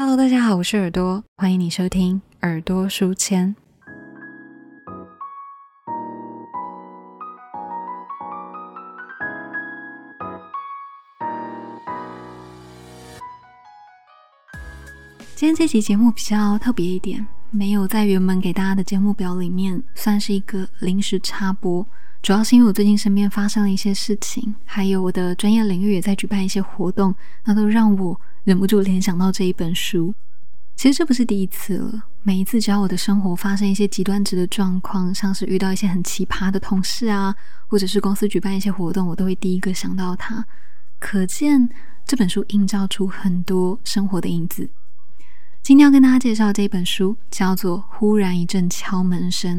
Hello，大家好，我是耳朵，欢迎你收听耳朵书签。今天这期节目比较特别一点，没有在原本给大家的节目表里面，算是一个临时插播。主要是因为我最近身边发生了一些事情，还有我的专业领域也在举办一些活动，那都让我忍不住联想到这一本书。其实这不是第一次了，每一次只要我的生活发生一些极端值的状况，像是遇到一些很奇葩的同事啊，或者是公司举办一些活动，我都会第一个想到它。可见这本书映照出很多生活的影子。今天要跟大家介绍这一本书，叫做《忽然一阵敲门声》。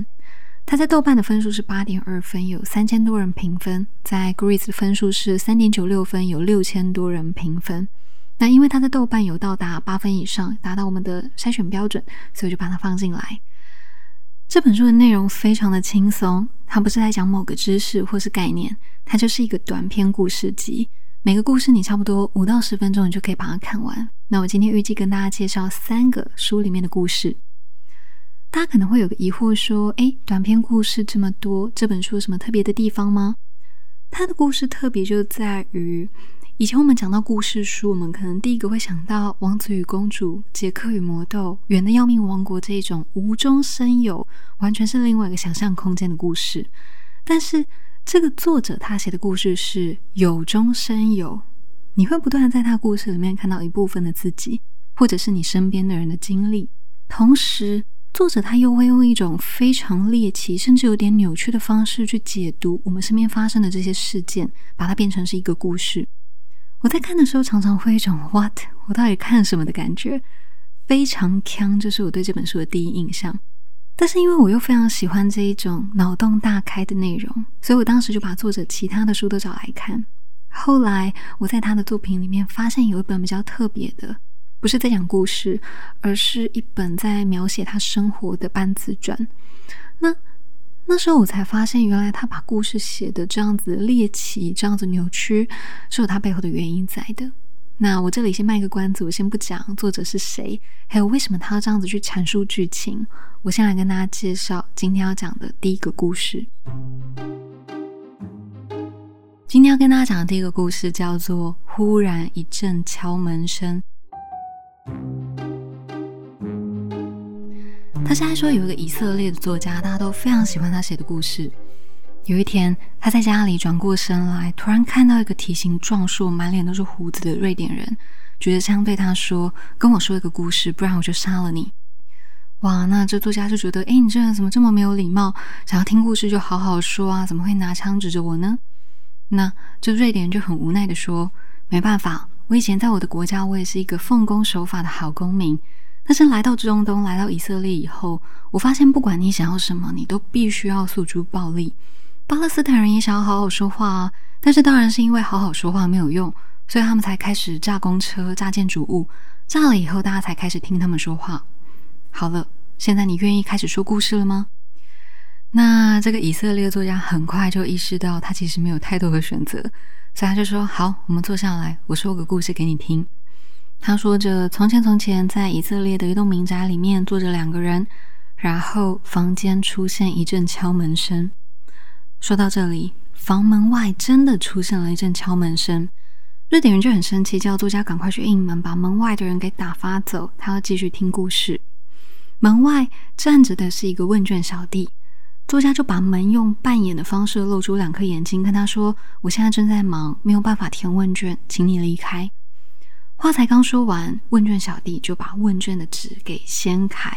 它在豆瓣的分数是八点二分，有三千多人评分；在 Goodreads 的分数是三点九六分，有六千多人评分。那因为它在豆瓣有到达八分以上，达到我们的筛选标准，所以就把它放进来。这本书的内容非常的轻松，它不是在讲某个知识或是概念，它就是一个短篇故事集。每个故事你差不多五到十分钟，你就可以把它看完。那我今天预计跟大家介绍三个书里面的故事。大家可能会有个疑惑，说：“诶，短篇故事这么多，这本书有什么特别的地方吗？”它的故事特别就在于，以前我们讲到故事书，我们可能第一个会想到《王子与公主》《杰克与魔豆》《远的要命王国》这一种无中生有，完全是另外一个想象空间的故事。但是这个作者他写的故事是有中生有，你会不断的在他故事里面看到一部分的自己，或者是你身边的人的经历。同时，作者他又会用一种非常猎奇，甚至有点扭曲的方式去解读我们身边发生的这些事件，把它变成是一个故事。我在看的时候，常常会一种 “what？我到底看什么”的感觉，非常强，就是我对这本书的第一印象。但是因为我又非常喜欢这一种脑洞大开的内容，所以我当时就把作者其他的书都找来看。后来我在他的作品里面发现有一本比较特别的，不是在讲故事，而是一本在描写他生活的半自传。那那时候我才发现，原来他把故事写的这样子猎奇、这样子扭曲，是有他背后的原因在的。那我这里先卖个关子，我先不讲作者是谁，还有为什么他要这样子去阐述剧情。我先来跟大家介绍今天要讲的第一个故事。今天要跟大家讲的第一个故事叫做《忽然一阵敲门声》。他现在说有一个以色列的作家，大家都非常喜欢他写的故事。有一天，他在家里转过身来，突然看到一个体型壮硕、满脸都是胡子的瑞典人，举着枪对他说：“跟我说一个故事，不然我就杀了你。”哇，那这作家就觉得：“哎，你这人怎么这么没有礼貌？想要听故事就好好说啊，怎么会拿枪指着我呢？”那这瑞典人就很无奈的说：“没办法，我以前在我的国家，我也是一个奉公守法的好公民。但是来到中东，来到以色列以后，我发现不管你想要什么，你都必须要诉诸暴力。”巴勒斯坦人也想要好好说话啊，但是当然是因为好好说话没有用，所以他们才开始炸公车、炸建筑物，炸了以后大家才开始听他们说话。好了，现在你愿意开始说故事了吗？那这个以色列作家很快就意识到他其实没有太多的选择，所以他就说：“好，我们坐下来，我说个故事给你听。”他说着：“从前从前，在以色列的一栋民宅里面坐着两个人，然后房间出现一阵敲门声。”说到这里，房门外真的出现了一阵敲门声。瑞典人就很生气，叫作家赶快去应门，把门外的人给打发走。他要继续听故事。门外站着的是一个问卷小弟，作家就把门用扮演的方式露出两颗眼睛，跟他说：“我现在正在忙，没有办法填问卷，请你离开。”话才刚说完，问卷小弟就把问卷的纸给掀开，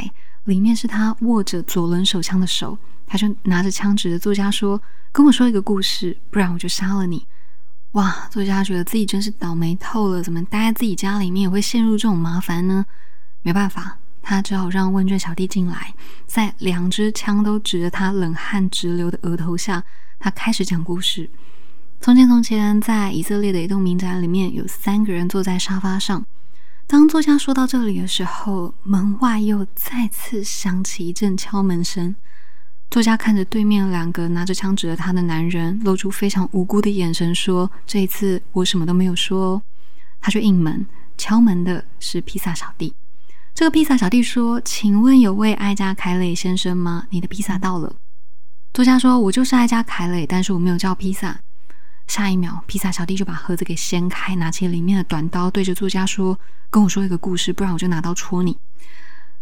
里面是他握着左轮手枪的手。他就拿着枪指着作家说：“跟我说一个故事，不然我就杀了你。”哇，作家觉得自己真是倒霉透了，怎么待在自己家里面也会陷入这种麻烦呢？没办法，他只好让问卷小弟进来，在两支枪都指着他冷汗直流的额头下，他开始讲故事。从前，从前，在以色列的一栋民宅里面，有三个人坐在沙发上。当作家说到这里的时候，门外又再次响起一阵敲门声。作家看着对面两个拿着枪指着他的男人，露出非常无辜的眼神，说：“这一次我什么都没有说。”他去应门，敲门的是披萨小弟。这个披萨小弟说：“请问有位艾加凯雷先生吗？你的披萨到了。”作家说：“我就是艾加凯雷，但是我没有叫披萨。”下一秒，披萨小弟就把盒子给掀开，拿起里面的短刀，对着作家说：“跟我说一个故事，不然我就拿刀戳你。”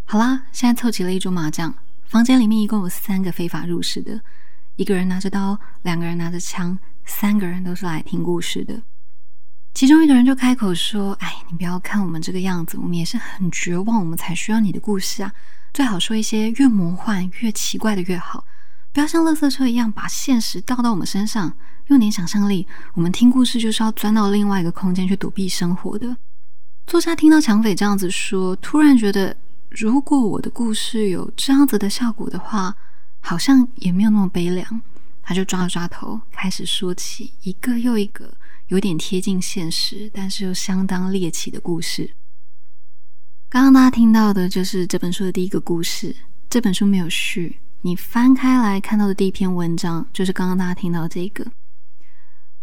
好啦，现在凑齐了一桌麻将，房间里面一共有三个非法入室的，一个人拿着刀，两个人拿着枪，三个人都是来听故事的。其中一个人就开口说：“哎，你不要看我们这个样子，我们也是很绝望，我们才需要你的故事啊！最好说一些越魔幻、越奇怪的越好，不要像垃圾车一样把现实倒到我们身上。用点想象力，我们听故事就是要钻到另外一个空间去躲避生活的。”作家听到抢匪这样子说，突然觉得，如果我的故事有这样子的效果的话，好像也没有那么悲凉。他就抓了抓头，开始说起一个又一个。有点贴近现实，但是又相当猎奇的故事。刚刚大家听到的就是这本书的第一个故事。这本书没有序，你翻开来看到的第一篇文章就是刚刚大家听到这个。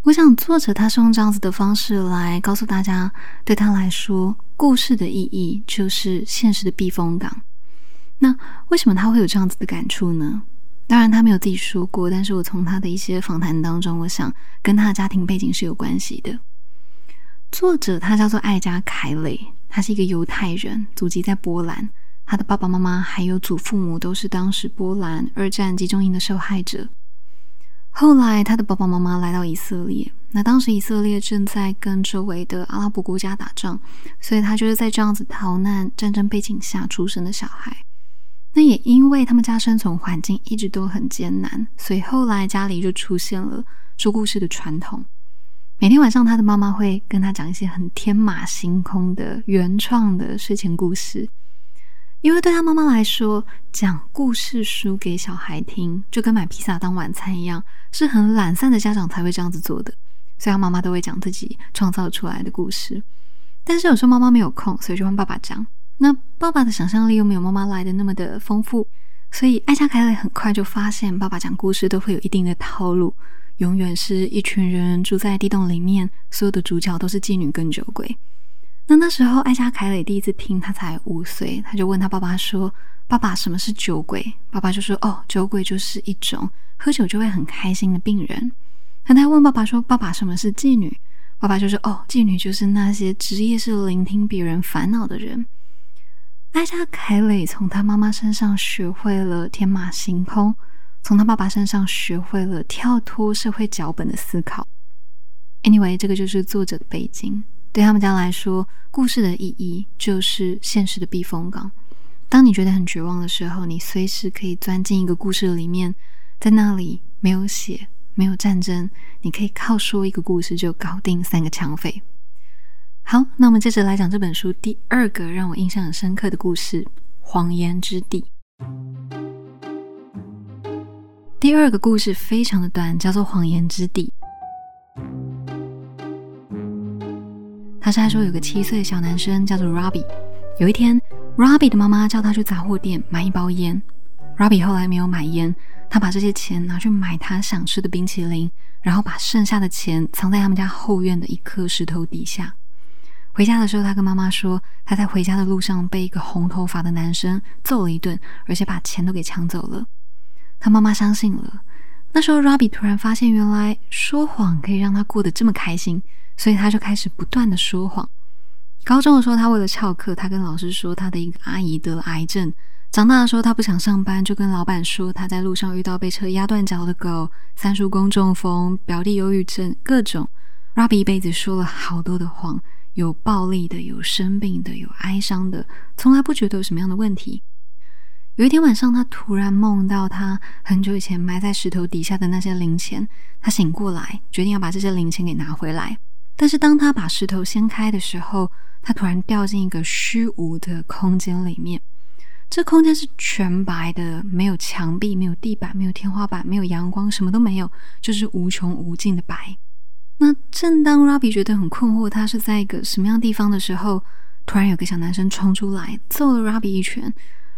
我想作者他是用这样子的方式来告诉大家，对他来说，故事的意义就是现实的避风港。那为什么他会有这样子的感触呢？当然，他没有自己说过，但是我从他的一些访谈当中，我想跟他的家庭背景是有关系的。作者他叫做艾加凯雷，他是一个犹太人，祖籍在波兰，他的爸爸妈妈还有祖父母都是当时波兰二战集中营的受害者。后来，他的爸爸妈妈来到以色列，那当时以色列正在跟周围的阿拉伯国家打仗，所以他就是在这样子逃难战争背景下出生的小孩。那也因为他们家生存环境一直都很艰难，所以后来家里就出现了说故事的传统。每天晚上，他的妈妈会跟他讲一些很天马行空的原创的睡前故事。因为对他妈妈来说，讲故事书给小孩听，就跟买披萨当晚餐一样，是很懒散的家长才会这样子做的。所以，他妈妈都会讲自己创造出来的故事。但是有时候妈妈没有空，所以就让爸爸讲。那爸爸的想象力又没有妈妈来的那么的丰富，所以艾莎凯雷很快就发现，爸爸讲故事都会有一定的套路，永远是一群人住在地洞里面，所有的主角都是妓女跟酒鬼。那那时候艾莎凯雷第一次听，他才五岁，他就问他爸爸说：“爸爸，什么是酒鬼？”爸爸就说：“哦，酒鬼就是一种喝酒就会很开心的病人。”那他问爸爸说：“爸爸，什么是妓女？”爸爸就说：“哦，妓女就是那些职业是聆听别人烦恼的人。”艾莎凯雷从他妈妈身上学会了天马行空，从他爸爸身上学会了跳脱社会脚本的思考。Anyway，这个就是作者的背景。对他们家来说，故事的意义就是现实的避风港。当你觉得很绝望的时候，你随时可以钻进一个故事里面，在那里没有血，没有战争，你可以靠说一个故事就搞定三个抢匪。好，那我们接着来讲这本书第二个让我印象很深刻的故事《谎言之地》。第二个故事非常的短，叫做《谎言之地》。他是说有个七岁的小男生叫做 Robbie。有一天，Robbie 的妈妈叫他去杂货店买一包烟。Robbie 后来没有买烟，他把这些钱拿去买他想吃的冰淇淋，然后把剩下的钱藏在他们家后院的一颗石头底下。回家的时候，他跟妈妈说，他在回家的路上被一个红头发的男生揍了一顿，而且把钱都给抢走了。他妈妈相信了。那时候，Robbie 突然发现，原来说谎可以让他过得这么开心，所以他就开始不断的说谎。高中的时候，他为了翘课，他跟老师说他的一个阿姨得了癌症。长大的时候，他不想上班，就跟老板说他在路上遇到被车压断脚的狗，三叔公中风，表弟忧郁症，各种。Robbie 一辈子说了好多的谎。有暴力的，有生病的，有哀伤的，从来不觉得有什么样的问题。有一天晚上，他突然梦到他很久以前埋在石头底下的那些零钱。他醒过来，决定要把这些零钱给拿回来。但是当他把石头掀开的时候，他突然掉进一个虚无的空间里面。这空间是全白的，没有墙壁，没有地板，没有天花板，没有阳光，什么都没有，就是无穷无尽的白。那正当 Robbie 觉得很困惑，他是在一个什么样地方的时候，突然有个小男生冲出来，揍了 Robbie 一拳。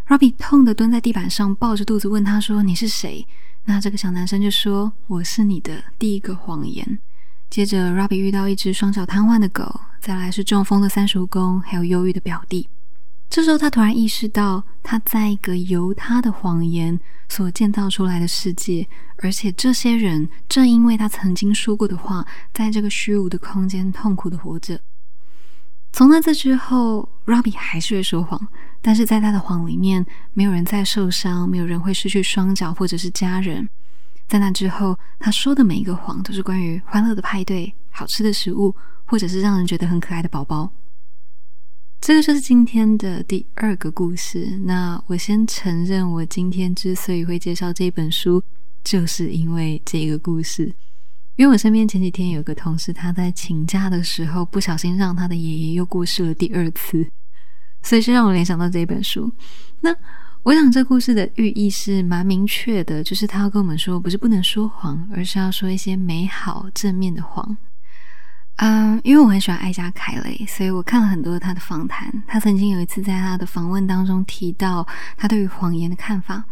Robbie 痛的蹲在地板上，抱着肚子问他说：“你是谁？”那这个小男生就说：“我是你的第一个谎言。”接着，Robbie 遇到一只双脚瘫痪的狗，再来是中风的三叔公，还有忧郁的表弟。这时候，他突然意识到，他在一个由他的谎言所建造出来的世界，而且这些人正因为他曾经说过的话，在这个虚无的空间痛苦的活着。从那次之后，Robbie 还是会说谎，但是在他的谎里面，没有人再受伤，没有人会失去双脚或者是家人。在那之后，他说的每一个谎都是关于欢乐的派对、好吃的食物，或者是让人觉得很可爱的宝宝。这个就是今天的第二个故事。那我先承认，我今天之所以会介绍这本书，就是因为这个故事。因为我身边前几天有个同事，他在请假的时候不小心让他的爷爷又过世了第二次，所以是让我联想到这本书。那我想这故事的寓意是蛮明确的，就是他要跟我们说，不是不能说谎，而是要说一些美好正面的谎。嗯，因为我很喜欢艾嘉凯雷，所以我看了很多他的访谈。他曾经有一次在他的访问当中提到他对于谎言的看法。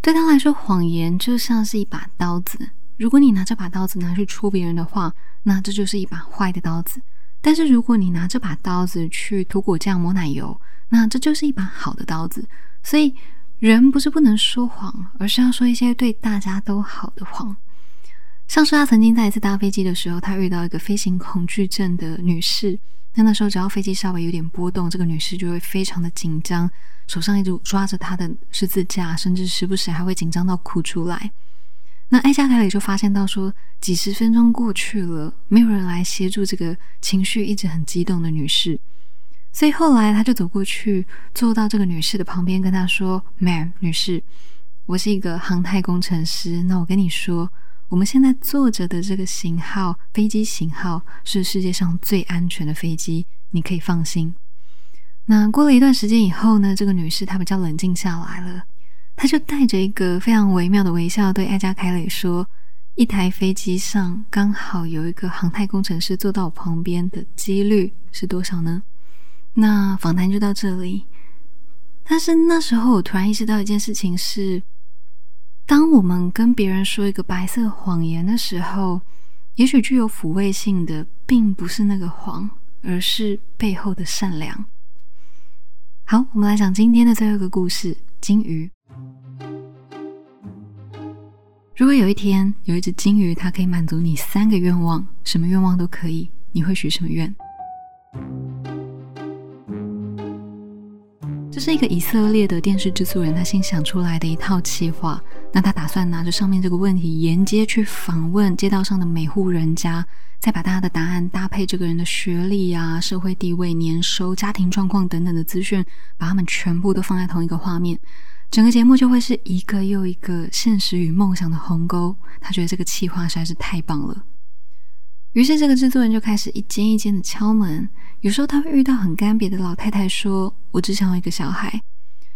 对他来说，谎言就像是一把刀子。如果你拿这把刀子拿去戳别人的话，那这就是一把坏的刀子。但是如果你拿这把刀子去涂果酱、抹奶油，那这就是一把好的刀子。所以，人不是不能说谎，而是要说一些对大家都好的谎。像是他曾经在一次搭飞机的时候，他遇到一个飞行恐惧症的女士。那那时候，只要飞机稍微有点波动，这个女士就会非常的紧张，手上一直抓着她的十字架，甚至时不时还会紧张到哭出来。那艾加凯里就发现到说，几十分钟过去了，没有人来协助这个情绪一直很激动的女士。所以后来他就走过去，坐到这个女士的旁边，跟她说：“Ma'am，女士，我是一个航太工程师。那我跟你说。”我们现在坐着的这个型号飞机型号是世界上最安全的飞机，你可以放心。那过了一段时间以后呢，这个女士她比较冷静下来了，她就带着一个非常微妙的微笑对艾嘉凯蕾说：“一台飞机上刚好有一个航太工程师坐到我旁边的几率是多少呢？”那访谈就到这里。但是那时候我突然意识到一件事情是。当我们跟别人说一个白色谎言的时候，也许具有抚慰性的，并不是那个谎，而是背后的善良。好，我们来讲今天的最后一个故事——金鱼。如果有一天有一只金鱼，它可以满足你三个愿望，什么愿望都可以，你会许什么愿？这是一个以色列的电视制作人，他新想出来的一套企划。那他打算拿着上面这个问题，沿街去访问街道上的每户人家，再把大家的答案搭配这个人的学历啊、社会地位、年收、家庭状况等等的资讯，把他们全部都放在同一个画面，整个节目就会是一个又一个现实与梦想的鸿沟。他觉得这个企划实在是太棒了。于是，这个制作人就开始一间一间的敲门。有时候他会遇到很干瘪的老太太，说：“我只想要一个小孩。”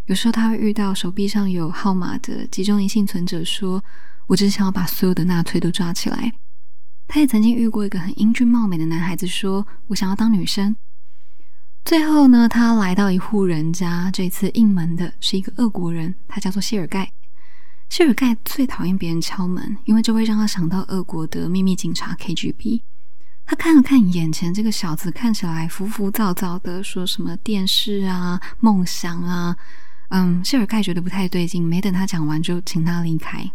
有时候他会遇到手臂上有号码的集中营幸存者，说：“我只想要把所有的纳粹都抓起来。”他也曾经遇过一个很英俊貌美的男孩子，说：“我想要当女生。”最后呢，他来到一户人家，这次应门的是一个俄国人，他叫做谢尔盖。谢尔盖最讨厌别人敲门，因为这会让他想到俄国的秘密警察 KGB。他看了看眼前这个小子，看起来浮浮躁躁的，说什么电视啊、梦想啊，嗯，谢尔盖觉得不太对劲，没等他讲完就请他离开。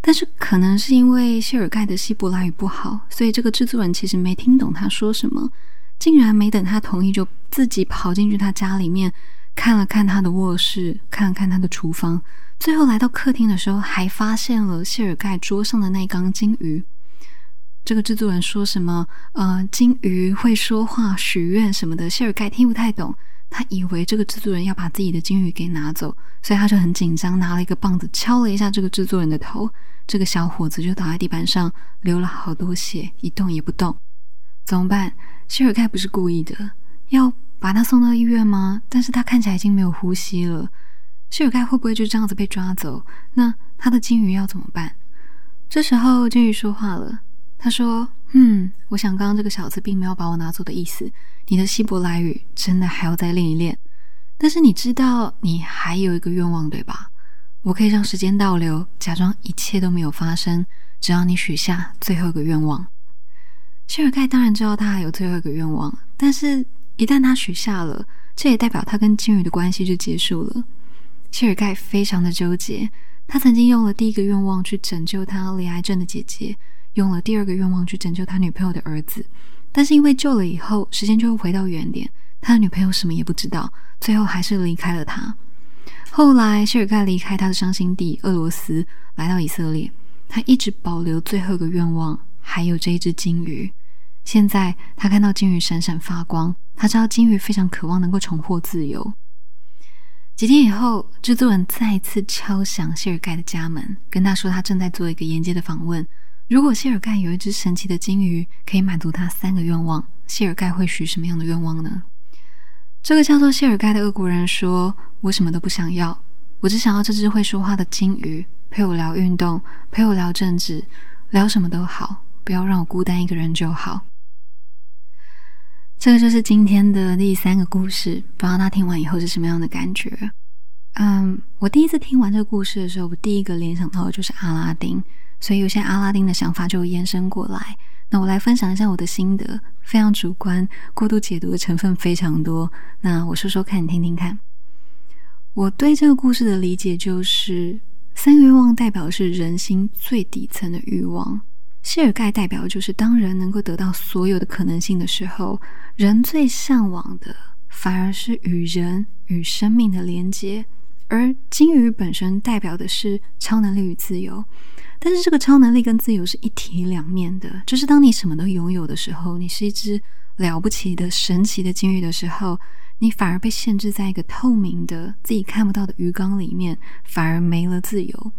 但是可能是因为谢尔盖的希伯来语不好，所以这个制作人其实没听懂他说什么，竟然没等他同意就自己跑进去他家里面看了看他的卧室，看了看他的厨房。最后来到客厅的时候，还发现了谢尔盖桌上的那缸金鱼。这个制作人说什么？呃，金鱼会说话、许愿什么的。谢尔盖听不太懂，他以为这个制作人要把自己的金鱼给拿走，所以他就很紧张，拿了一个棒子敲了一下这个制作人的头。这个小伙子就倒在地板上，流了好多血，一动也不动。怎么办？谢尔盖不是故意的，要把他送到医院吗？但是他看起来已经没有呼吸了。谢尔盖会不会就这样子被抓走？那他的金鱼要怎么办？这时候金鱼说话了，他说：“嗯，我想刚刚这个小子并没有把我拿走的意思。你的希伯来语真的还要再练一练。但是你知道你还有一个愿望对吧？我可以让时间倒流，假装一切都没有发生，只要你许下最后一个愿望。”谢尔盖当然知道他还有最后一个愿望，但是一旦他许下了，这也代表他跟金鱼的关系就结束了。谢尔盖非常的纠结，他曾经用了第一个愿望去拯救他罹癌症的姐姐，用了第二个愿望去拯救他女朋友的儿子，但是因为救了以后，时间就会回到原点，他的女朋友什么也不知道，最后还是离开了他。后来，谢尔盖离开他的伤心地俄罗斯，来到以色列。他一直保留最后一个愿望，还有这一只金鱼。现在他看到金鱼闪闪发光，他知道金鱼非常渴望能够重获自由。几天以后，制作人再次敲响谢尔盖的家门，跟他说他正在做一个沿街的访问。如果谢尔盖有一只神奇的金鱼，可以满足他三个愿望，谢尔盖会许什么样的愿望呢？这个叫做谢尔盖的俄国人说：“我什么都不想要，我只想要这只会说话的金鱼陪我聊运动，陪我聊政治，聊什么都好，不要让我孤单一个人就好。”这个就是今天的第三个故事，不知道他听完以后是什么样的感觉。嗯，我第一次听完这个故事的时候，我第一个联想到的就是阿拉丁，所以有些阿拉丁的想法就延伸过来。那我来分享一下我的心得，非常主观，过度解读的成分非常多。那我说说看，你听听看。我对这个故事的理解就是，三个愿望代表是人心最底层的欲望。谢尔盖代表就是当人能够得到所有的可能性的时候，人最向往的反而是与人与生命的连接。而金鱼本身代表的是超能力与自由。但是这个超能力跟自由是一体两面的，就是当你什么都拥有的时候，你是一只了不起的神奇的金鱼的时候，你反而被限制在一个透明的自己看不到的鱼缸里面，反而没了自由。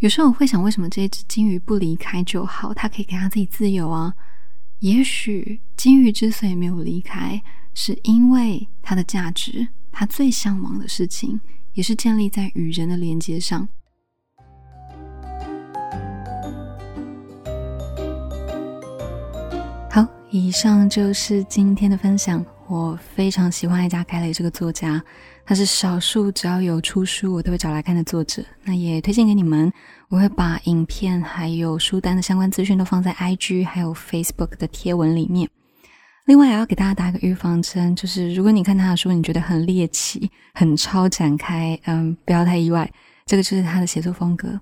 有时候我会想，为什么这只金鱼不离开就好？它可以给它自己自由啊。也许金鱼之所以没有离开，是因为它的价值，它最向往的事情，也是建立在与人的连接上。好以上就是今天的分享。我非常喜欢艾加凯雷这个作家，他是少数只要有出书我都会找来看的作者。那也推荐给你们，我会把影片还有书单的相关资讯都放在 IG 还有 Facebook 的贴文里面。另外，也要给大家打一个预防针，就是如果你看他的书，你觉得很猎奇、很超展开，嗯，不要太意外，这个就是他的写作风格。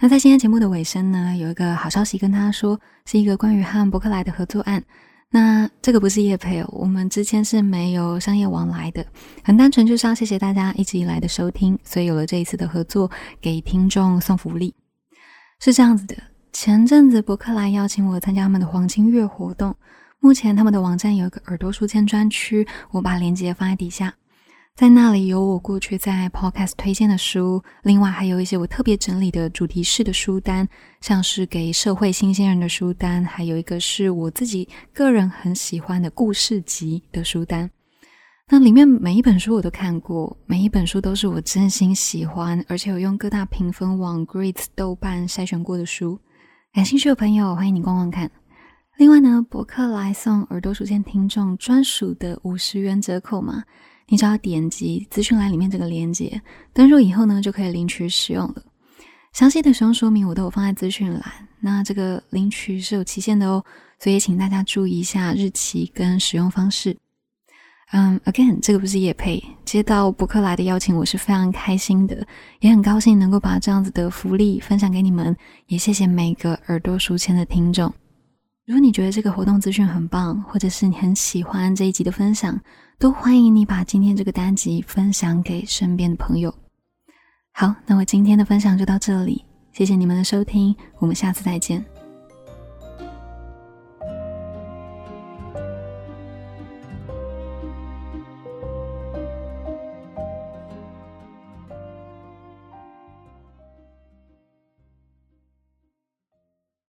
那在今天节目的尾声呢，有一个好消息跟大家说，是一个关于和伯克莱的合作案。那这个不是叶配哦，我们之间是没有商业往来的，很单纯就是要谢谢大家一直以来的收听，所以有了这一次的合作，给听众送福利。是这样子的，前阵子伯克莱邀请我参加他们的黄金月活动，目前他们的网站有一个耳朵书签专区，我把链接放在底下。在那里有我过去在 Podcast 推荐的书，另外还有一些我特别整理的主题式的书单，像是给社会新鲜人的书单，还有一个是我自己个人很喜欢的故事集的书单。那里面每一本书我都看过，每一本书都是我真心喜欢，而且有用各大评分网 Great 豆瓣筛选过的书。感兴趣的朋友，欢迎你逛逛看。另外呢，博客来送耳朵书签听众专属的五十元折扣嘛。你只要点击资讯栏里面这个链接，登录以后呢，就可以领取使用了。详细的使用说明我都有放在资讯栏。那这个领取是有期限的哦，所以请大家注意一下日期跟使用方式。嗯，again，这个不是叶配，接到博客来的邀请，我是非常开心的，也很高兴能够把这样子的福利分享给你们。也谢谢每个耳朵书签的听众。如果你觉得这个活动资讯很棒，或者是你很喜欢这一集的分享，都欢迎你把今天这个单集分享给身边的朋友。好，那我今天的分享就到这里，谢谢你们的收听，我们下次再见。